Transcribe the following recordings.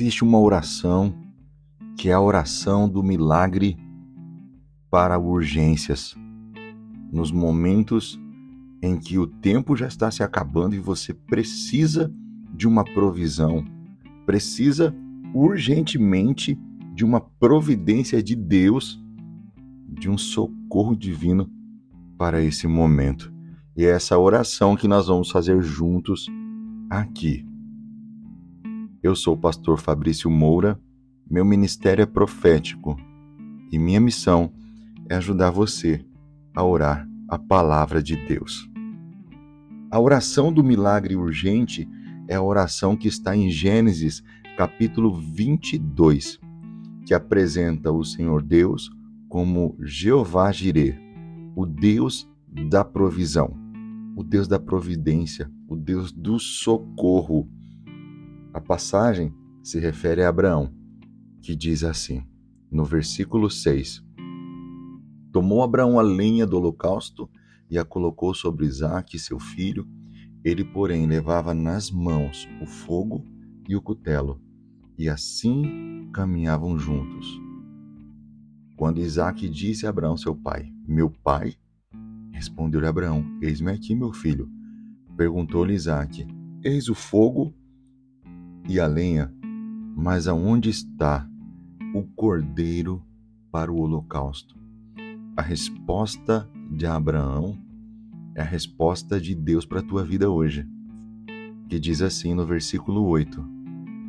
existe uma oração que é a oração do milagre para urgências. Nos momentos em que o tempo já está se acabando e você precisa de uma provisão, precisa urgentemente de uma providência de Deus, de um socorro divino para esse momento. E é essa oração que nós vamos fazer juntos aqui. Eu sou o pastor Fabrício Moura, meu ministério é profético e minha missão é ajudar você a orar a palavra de Deus. A oração do milagre urgente é a oração que está em Gênesis, capítulo 22, que apresenta o Senhor Deus como Jeová Jireh, o Deus da provisão, o Deus da providência, o Deus do socorro. A passagem se refere a Abraão, que diz assim, no versículo 6: Tomou Abraão a lenha do holocausto e a colocou sobre Isaque, seu filho. Ele, porém, levava nas mãos o fogo e o cutelo, e assim caminhavam juntos. Quando Isaque disse a Abraão, seu pai: Meu pai? Respondeu-lhe Abraão: Eis-me aqui, meu filho. Perguntou-lhe Isaque: Eis o fogo e a lenha, mas aonde está o cordeiro para o holocausto? A resposta de Abraão é a resposta de Deus para a tua vida hoje, que diz assim no versículo 8: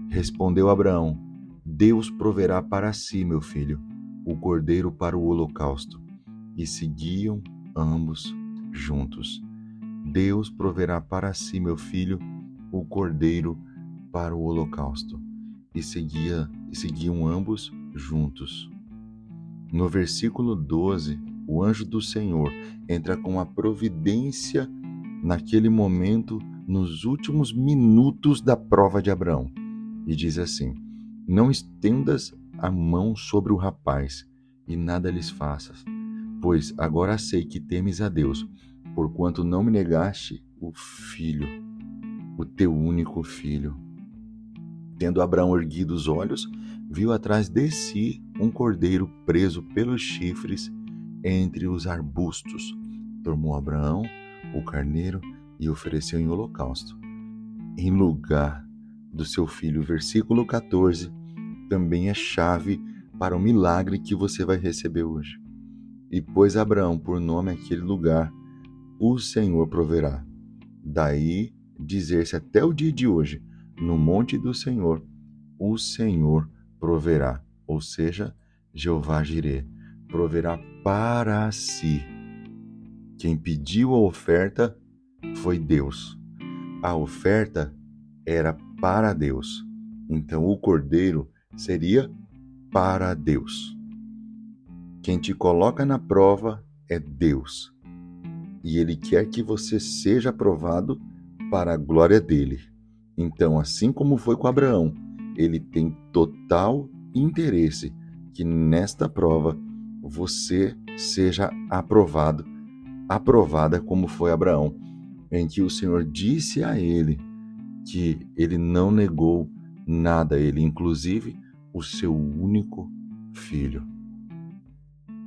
Respondeu Abraão: Deus proverá para si, meu filho, o cordeiro para o holocausto. E seguiam ambos juntos. Deus proverá para si, meu filho, o cordeiro para o holocausto. E seguia e seguiam ambos juntos. No versículo 12, o anjo do Senhor entra com a providência naquele momento, nos últimos minutos da prova de Abraão, e diz assim: Não estendas a mão sobre o rapaz e nada lhes faças, pois agora sei que temes a Deus, porquanto não me negaste o filho, o teu único filho. Tendo Abraão erguido os olhos, viu atrás de si um cordeiro preso pelos chifres entre os arbustos. Tomou Abraão o carneiro e ofereceu em holocausto, em lugar do seu filho. Versículo 14 também é chave para o milagre que você vai receber hoje. E pôs Abraão por nome aquele lugar, o Senhor proverá. Daí dizer-se até o dia de hoje, no monte do Senhor, o Senhor proverá, ou seja, Jeová Jireh, proverá para si. Quem pediu a oferta foi Deus. A oferta era para Deus. Então o cordeiro seria para Deus. Quem te coloca na prova é Deus. E ele quer que você seja aprovado para a glória dele. Então, assim como foi com Abraão, ele tem total interesse que nesta prova você seja aprovado, aprovada como foi Abraão, em que o Senhor disse a ele que ele não negou nada a ele, inclusive o seu único filho.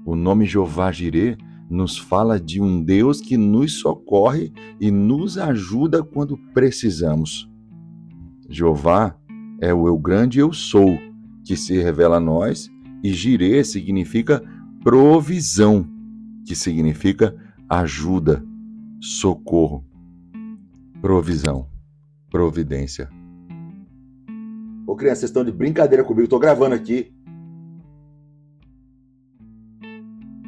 O nome Jeová Jireh nos fala de um Deus que nos socorre e nos ajuda quando precisamos. Jeová é o eu grande eu sou, que se revela a nós, e Jirê significa provisão, que significa ajuda, socorro, provisão, providência. Ô criança, vocês estão de brincadeira comigo, estou gravando aqui.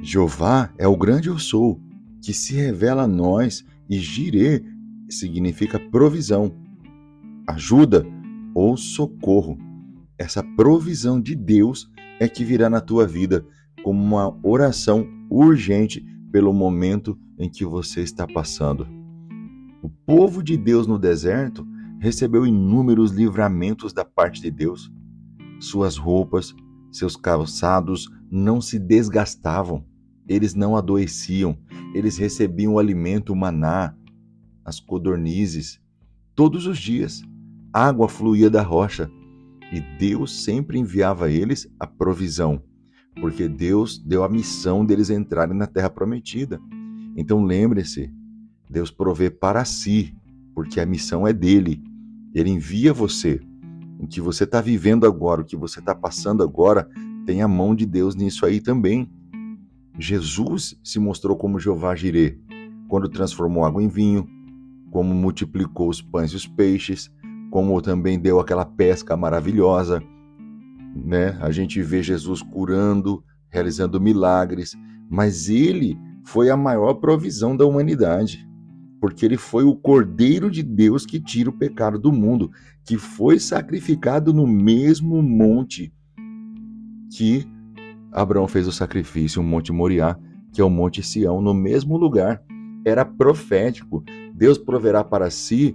Jeová é o grande eu sou, que se revela a nós, e Jirê significa provisão, ajuda, ou socorro. Essa provisão de Deus é que virá na tua vida como uma oração urgente pelo momento em que você está passando. O povo de Deus no deserto recebeu inúmeros livramentos da parte de Deus. Suas roupas, seus calçados não se desgastavam, eles não adoeciam, eles recebiam o alimento, o maná, as codornizes, todos os dias água fluía da rocha, E Deus sempre enviava a eles a provisão, porque Deus deu a missão deles entrarem na terra prometida. Então lembre-se, Deus provê para si, porque a missão é dele. Ele envia você. O que você está vivendo agora, o que você está passando agora, tem a mão de Deus nisso aí também. Jesus se mostrou como Jeová Jirê, quando transformou água em vinho, como multiplicou os pães e os peixes, como também deu aquela pesca maravilhosa, né? A gente vê Jesus curando, realizando milagres, mas ele foi a maior provisão da humanidade, porque ele foi o Cordeiro de Deus que tira o pecado do mundo, que foi sacrificado no mesmo monte que Abraão fez o sacrifício, o Monte Moriá, que é o Monte Sião, no mesmo lugar. Era profético. Deus proverá para si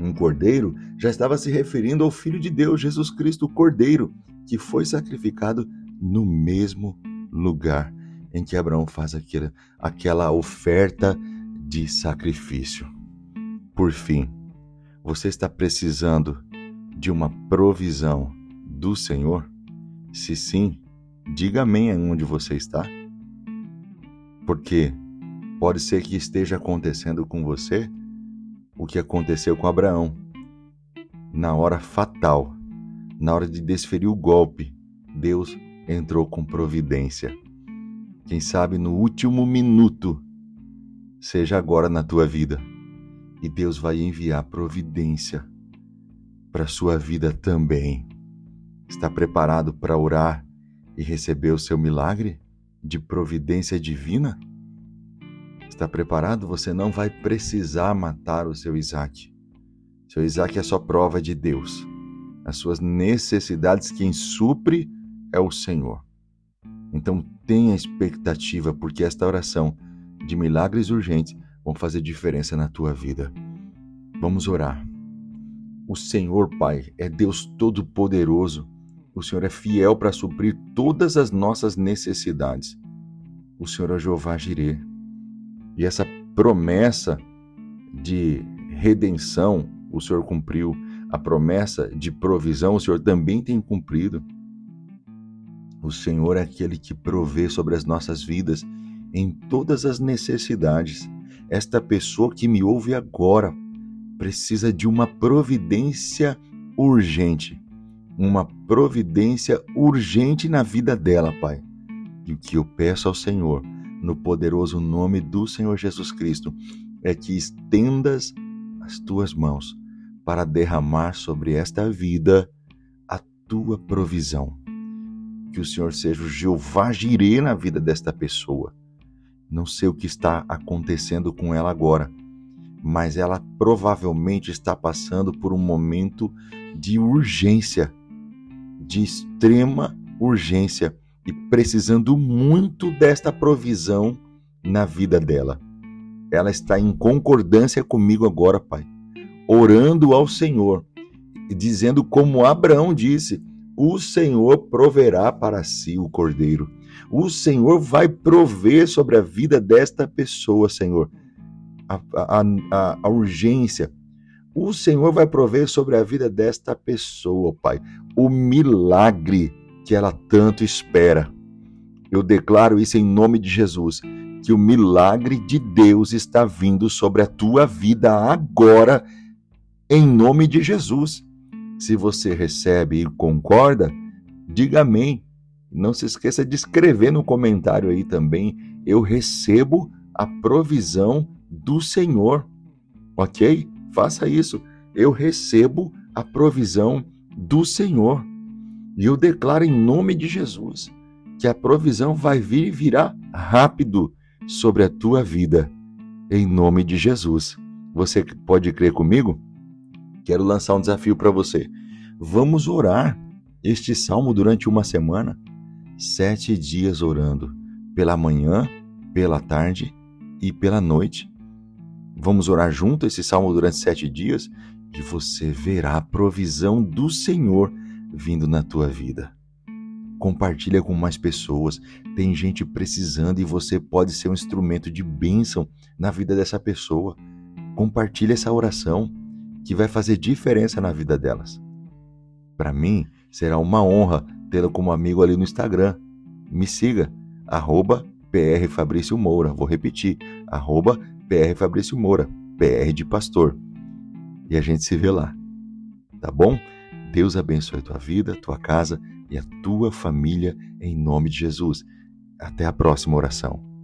um cordeiro, já estava se referindo ao Filho de Deus, Jesus Cristo, o Cordeiro, que foi sacrificado no mesmo lugar em que Abraão faz aquela, aquela oferta de sacrifício. Por fim, você está precisando de uma provisão do Senhor? Se sim, diga amém onde você está. Porque pode ser que esteja acontecendo com você o que aconteceu com Abraão. Na hora fatal, na hora de desferir o golpe, Deus entrou com providência. Quem sabe no último minuto, seja agora na tua vida, e Deus vai enviar providência para a sua vida também. Está preparado para orar e receber o seu milagre de providência divina? Está preparado? Você não vai precisar matar o seu Isaac. Seu Isaac é só prova de Deus. As suas necessidades, quem supre é o Senhor. Então tenha expectativa, porque esta oração de milagres urgentes vão fazer diferença na tua vida. Vamos orar. O Senhor, Pai, é Deus Todo-Poderoso. O Senhor é fiel para suprir todas as nossas necessidades. O Senhor é Jeová Jireh. E essa promessa de redenção o Senhor cumpriu, a promessa de provisão o Senhor também tem cumprido. O Senhor é aquele que provê sobre as nossas vidas em todas as necessidades. Esta pessoa que me ouve agora precisa de uma providência urgente. Uma providência urgente na vida dela, Pai. E o que eu peço ao Senhor no poderoso nome do Senhor Jesus Cristo, é que estendas as tuas mãos para derramar sobre esta vida a tua provisão. Que o Senhor seja o Jeová Jirê na vida desta pessoa. Não sei o que está acontecendo com ela agora, mas ela provavelmente está passando por um momento de urgência, de extrema urgência e precisando muito desta provisão na vida dela. Ela está em concordância comigo agora, Pai, orando ao Senhor, dizendo como Abraão disse: O Senhor proverá para si o cordeiro. O Senhor vai prover sobre a vida desta pessoa, Senhor, a, a, a, a urgência. O Senhor vai prover sobre a vida desta pessoa, Pai, o milagre que ela tanto espera. Eu declaro isso em nome de Jesus, que o milagre de Deus está vindo sobre a tua vida agora, em nome de Jesus. Se você recebe e concorda, diga amém. Não se esqueça de escrever no comentário aí também. Eu recebo a provisão do Senhor. Ok? Faça isso. Eu recebo a provisão do Senhor. E eu declaro em nome de Jesus que a provisão vai vir e virá rápido sobre a tua vida, em nome de Jesus. Você pode crer comigo? Quero lançar um desafio para você. Vamos orar este salmo durante uma semana, sete dias orando, pela manhã, pela tarde e pela noite. Vamos orar junto esse salmo durante sete dias e você verá a provisão do Senhor vindo na tua vida. Compartilha com mais pessoas. Tem gente precisando e você pode ser um instrumento de bênção na vida dessa pessoa. Compartilha essa oração que vai fazer diferença na vida delas. Para mim, Será uma honra tê-lo como amigo ali no Instagram. Me siga, arroba PR Fabrício Moura. Vou repetir, arroba PR Fabrício Moura, PR de pastor. E a gente se vê lá, tá bom? Deus abençoe a tua vida, tua casa e a tua família em nome de Jesus. Até a próxima oração.